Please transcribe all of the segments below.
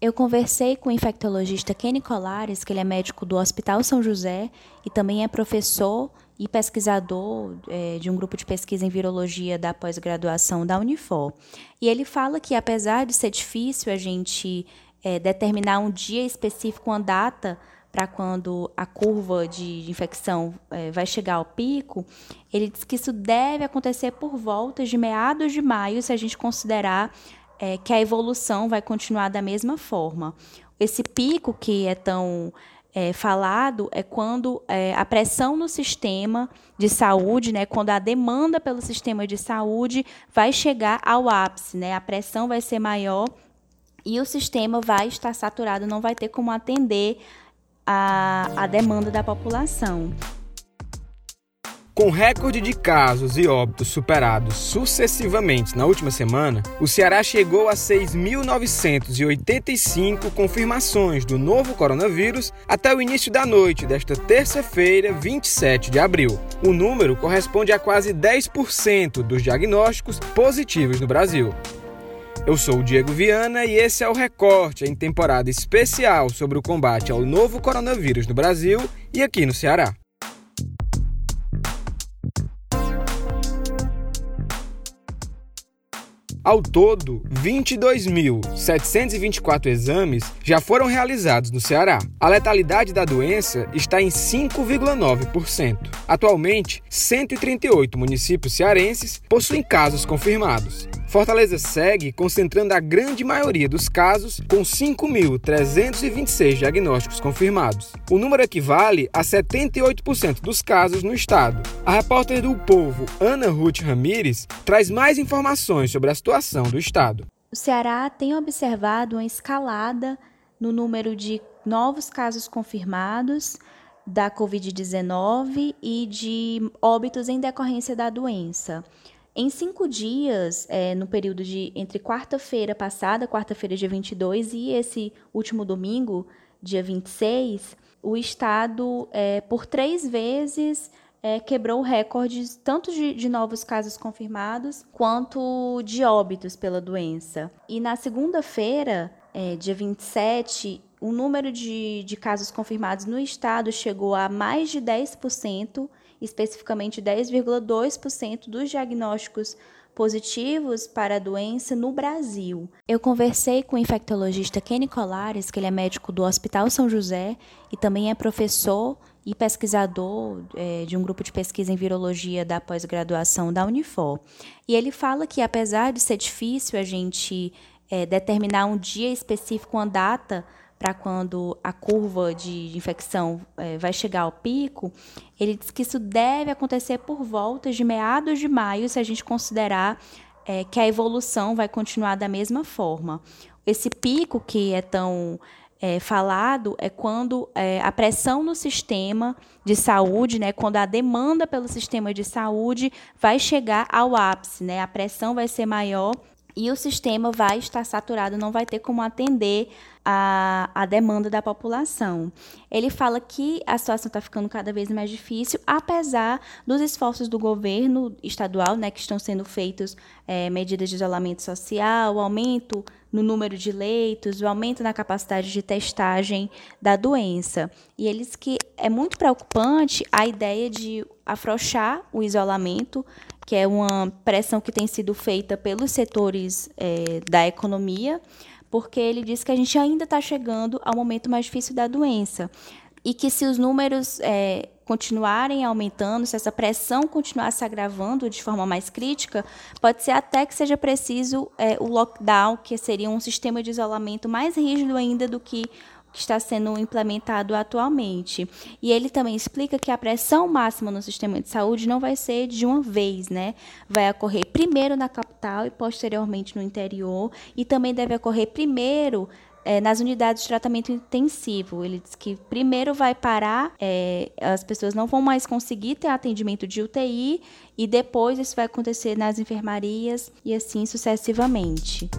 Eu conversei com o infectologista Kenny Colares, que ele é médico do Hospital São José e também é professor e pesquisador é, de um grupo de pesquisa em virologia da pós-graduação da Unifor. E ele fala que, apesar de ser difícil a gente é, determinar um dia específico, uma data para quando a curva de infecção é, vai chegar ao pico, ele diz que isso deve acontecer por volta de meados de maio, se a gente considerar é, que a evolução vai continuar da mesma forma. Esse pico que é tão é, falado é quando é, a pressão no sistema de saúde, né, quando a demanda pelo sistema de saúde vai chegar ao ápice, né, a pressão vai ser maior e o sistema vai estar saturado, não vai ter como atender a, a demanda da população. Com recorde de casos e óbitos superados sucessivamente na última semana, o Ceará chegou a 6.985 confirmações do novo coronavírus até o início da noite desta terça-feira, 27 de abril. O número corresponde a quase 10% dos diagnósticos positivos no Brasil. Eu sou o Diego Viana e esse é o Recorte em temporada especial sobre o combate ao novo coronavírus no Brasil e aqui no Ceará. Ao todo, 22.724 exames já foram realizados no Ceará. A letalidade da doença está em 5,9%. Atualmente, 138 municípios cearenses possuem casos confirmados. Fortaleza segue concentrando a grande maioria dos casos, com 5.326 diagnósticos confirmados. O número equivale a 78% dos casos no estado. A repórter do Povo, Ana Ruth Ramires, traz mais informações sobre a situação do estado. O Ceará tem observado uma escalada no número de novos casos confirmados da Covid-19 e de óbitos em decorrência da doença. Em cinco dias, é, no período de entre quarta-feira passada, quarta-feira, dia 22, e esse último domingo, dia 26, o Estado, é, por três vezes, é, quebrou recordes tanto de, de, novos casos confirmados quanto de óbitos pela doença. E na segunda-feira, é, dia 27, o número de, de casos confirmados no estado chegou a mais de 10%, especificamente 10,2% dos diagnósticos positivos para a doença no Brasil. Eu conversei com o infectologista Kenny Colares, que ele é médico do Hospital São José e também é professor e pesquisador é, de um grupo de pesquisa em virologia da pós-graduação da Unifor. E ele fala que, apesar de ser difícil a gente é, determinar um dia específico, uma data para quando a curva de infecção é, vai chegar ao pico, ele diz que isso deve acontecer por volta de meados de maio, se a gente considerar é, que a evolução vai continuar da mesma forma. Esse pico que é tão é, falado é quando é, a pressão no sistema de saúde, né, quando a demanda pelo sistema de saúde vai chegar ao ápice, né, a pressão vai ser maior e o sistema vai estar saturado, não vai ter como atender a, a demanda da população. Ele fala que a situação está ficando cada vez mais difícil, apesar dos esforços do governo estadual, né, que estão sendo feitos é, medidas de isolamento social, o aumento no número de leitos, o aumento na capacidade de testagem da doença. E eles que é muito preocupante a ideia de afrouxar o isolamento que é uma pressão que tem sido feita pelos setores é, da economia, porque ele diz que a gente ainda está chegando ao momento mais difícil da doença. E que se os números é, continuarem aumentando, se essa pressão continuar se agravando de forma mais crítica, pode ser até que seja preciso é, o lockdown, que seria um sistema de isolamento mais rígido ainda do que que está sendo implementado atualmente. E ele também explica que a pressão máxima no sistema de saúde não vai ser de uma vez, né? Vai ocorrer primeiro na capital e posteriormente no interior, e também deve ocorrer primeiro é, nas unidades de tratamento intensivo. Ele diz que primeiro vai parar, é, as pessoas não vão mais conseguir ter atendimento de UTI, e depois isso vai acontecer nas enfermarias e assim sucessivamente.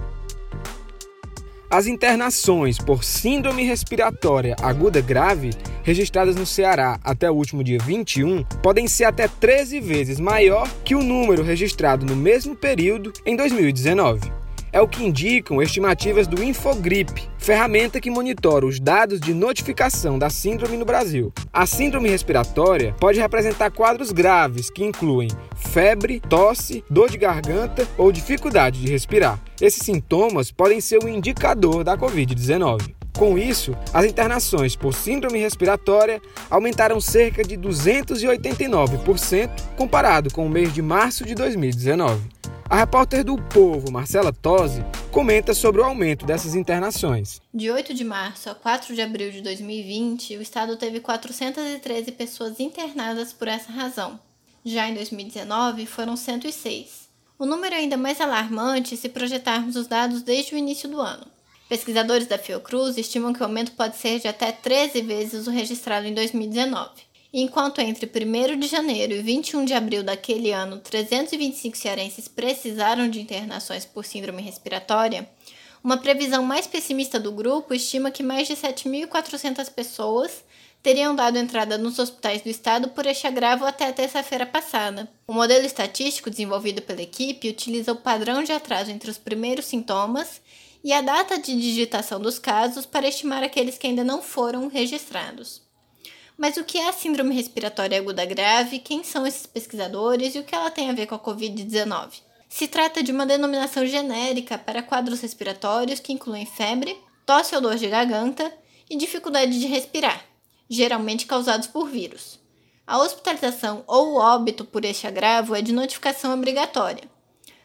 As internações por síndrome respiratória aguda grave registradas no Ceará até o último dia 21 podem ser até 13 vezes maior que o número registrado no mesmo período em 2019. É o que indicam estimativas do Infogrip, ferramenta que monitora os dados de notificação da síndrome no Brasil. A síndrome respiratória pode representar quadros graves que incluem febre, tosse, dor de garganta ou dificuldade de respirar. Esses sintomas podem ser um indicador da Covid-19. Com isso, as internações por síndrome respiratória aumentaram cerca de 289% comparado com o mês de março de 2019. A repórter do Povo, Marcela Tosi, comenta sobre o aumento dessas internações. De 8 de março a 4 de abril de 2020, o estado teve 413 pessoas internadas por essa razão. Já em 2019, foram 106. O número é ainda mais alarmante se projetarmos os dados desde o início do ano. Pesquisadores da Fiocruz estimam que o aumento pode ser de até 13 vezes o registrado em 2019. Enquanto entre 1 de janeiro e 21 de abril daquele ano 325 cearenses precisaram de internações por síndrome respiratória, uma previsão mais pessimista do grupo estima que mais de 7.400 pessoas teriam dado entrada nos hospitais do estado por este agravo até terça-feira passada. O modelo estatístico desenvolvido pela equipe utiliza o padrão de atraso entre os primeiros sintomas e a data de digitação dos casos para estimar aqueles que ainda não foram registrados. Mas o que é a síndrome respiratória aguda grave, quem são esses pesquisadores e o que ela tem a ver com a Covid-19? Se trata de uma denominação genérica para quadros respiratórios que incluem febre, tosse ou dor de garganta e dificuldade de respirar, geralmente causados por vírus. A hospitalização ou óbito por este agravo é de notificação obrigatória.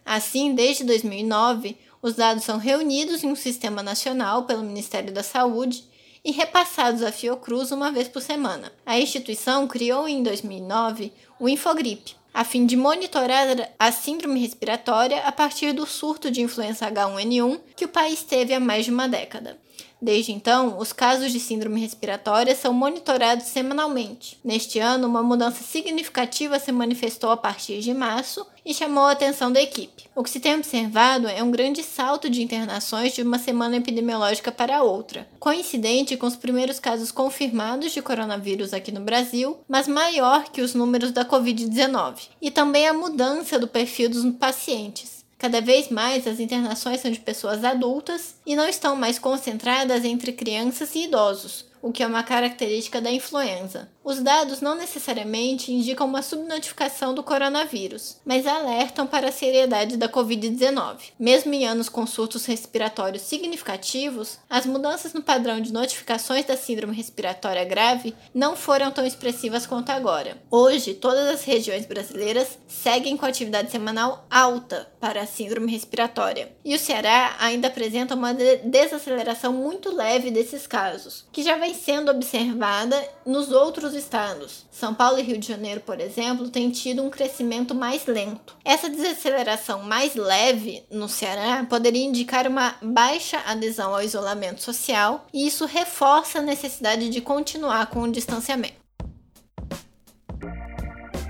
Assim, desde 2009, os dados são reunidos em um sistema nacional pelo Ministério da Saúde e repassados à Fiocruz uma vez por semana. A instituição criou em 2009 o Infogrip, a fim de monitorar a síndrome respiratória a partir do surto de influenza H1N1 que o país teve há mais de uma década. Desde então, os casos de síndrome respiratória são monitorados semanalmente. Neste ano, uma mudança significativa se manifestou a partir de março e chamou a atenção da equipe. O que se tem observado é um grande salto de internações de uma semana epidemiológica para outra, coincidente com os primeiros casos confirmados de coronavírus aqui no Brasil, mas maior que os números da Covid-19, e também a mudança do perfil dos pacientes. Cada vez mais as internações são de pessoas adultas e não estão mais concentradas entre crianças e idosos, o que é uma característica da influenza. Os dados não necessariamente indicam uma subnotificação do coronavírus, mas alertam para a seriedade da Covid-19. Mesmo em anos com surtos respiratórios significativos, as mudanças no padrão de notificações da síndrome respiratória grave não foram tão expressivas quanto agora. Hoje, todas as regiões brasileiras seguem com atividade semanal alta para a síndrome respiratória, e o Ceará ainda apresenta uma desaceleração muito leve desses casos, que já vem sendo observada nos outros estados. São Paulo e Rio de Janeiro, por exemplo, têm tido um crescimento mais lento. Essa desaceleração mais leve no Ceará poderia indicar uma baixa adesão ao isolamento social, e isso reforça a necessidade de continuar com o distanciamento.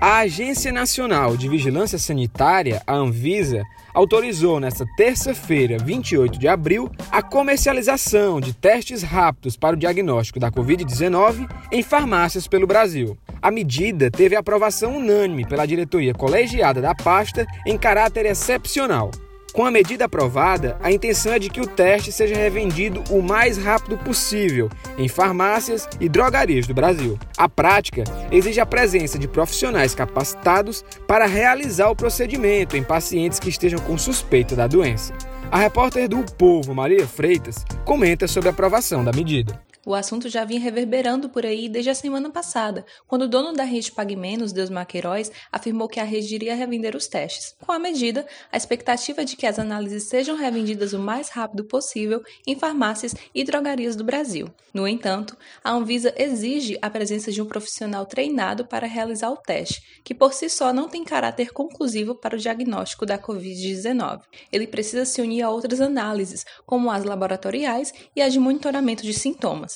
A Agência Nacional de Vigilância Sanitária, a Anvisa, autorizou nesta terça-feira, 28 de abril, a comercialização de testes rápidos para o diagnóstico da Covid-19 em farmácias pelo Brasil. A medida teve aprovação unânime pela diretoria colegiada da pasta em caráter excepcional. Com a medida aprovada, a intenção é de que o teste seja revendido o mais rápido possível em farmácias e drogarias do Brasil. A prática exige a presença de profissionais capacitados para realizar o procedimento em pacientes que estejam com suspeita da doença. A repórter do Povo, Maria Freitas, comenta sobre a aprovação da medida. O assunto já vinha reverberando por aí desde a semana passada, quando o dono da rede Pague Menos, Deus Maqueiroz, afirmou que a rede iria revender os testes. Com a medida, a expectativa de que as análises sejam revendidas o mais rápido possível em farmácias e drogarias do Brasil. No entanto, a Anvisa exige a presença de um profissional treinado para realizar o teste, que por si só não tem caráter conclusivo para o diagnóstico da Covid-19. Ele precisa se unir a outras análises, como as laboratoriais e as de monitoramento de sintomas.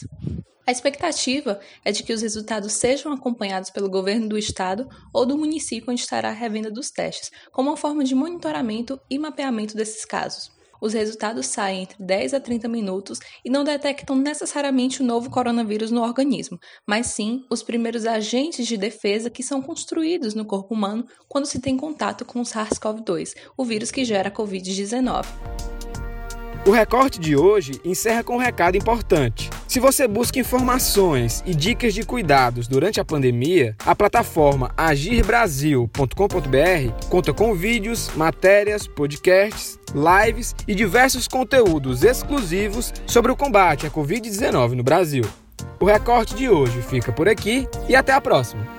A expectativa é de que os resultados sejam acompanhados pelo governo do estado ou do município onde estará a revenda dos testes, como uma forma de monitoramento e mapeamento desses casos. Os resultados saem entre 10 a 30 minutos e não detectam necessariamente o novo coronavírus no organismo, mas sim os primeiros agentes de defesa que são construídos no corpo humano quando se tem contato com o SARS-CoV-2, o vírus que gera a Covid-19. O recorte de hoje encerra com um recado importante. Se você busca informações e dicas de cuidados durante a pandemia, a plataforma agirbrasil.com.br conta com vídeos, matérias, podcasts, lives e diversos conteúdos exclusivos sobre o combate à Covid-19 no Brasil. O recorte de hoje fica por aqui e até a próxima!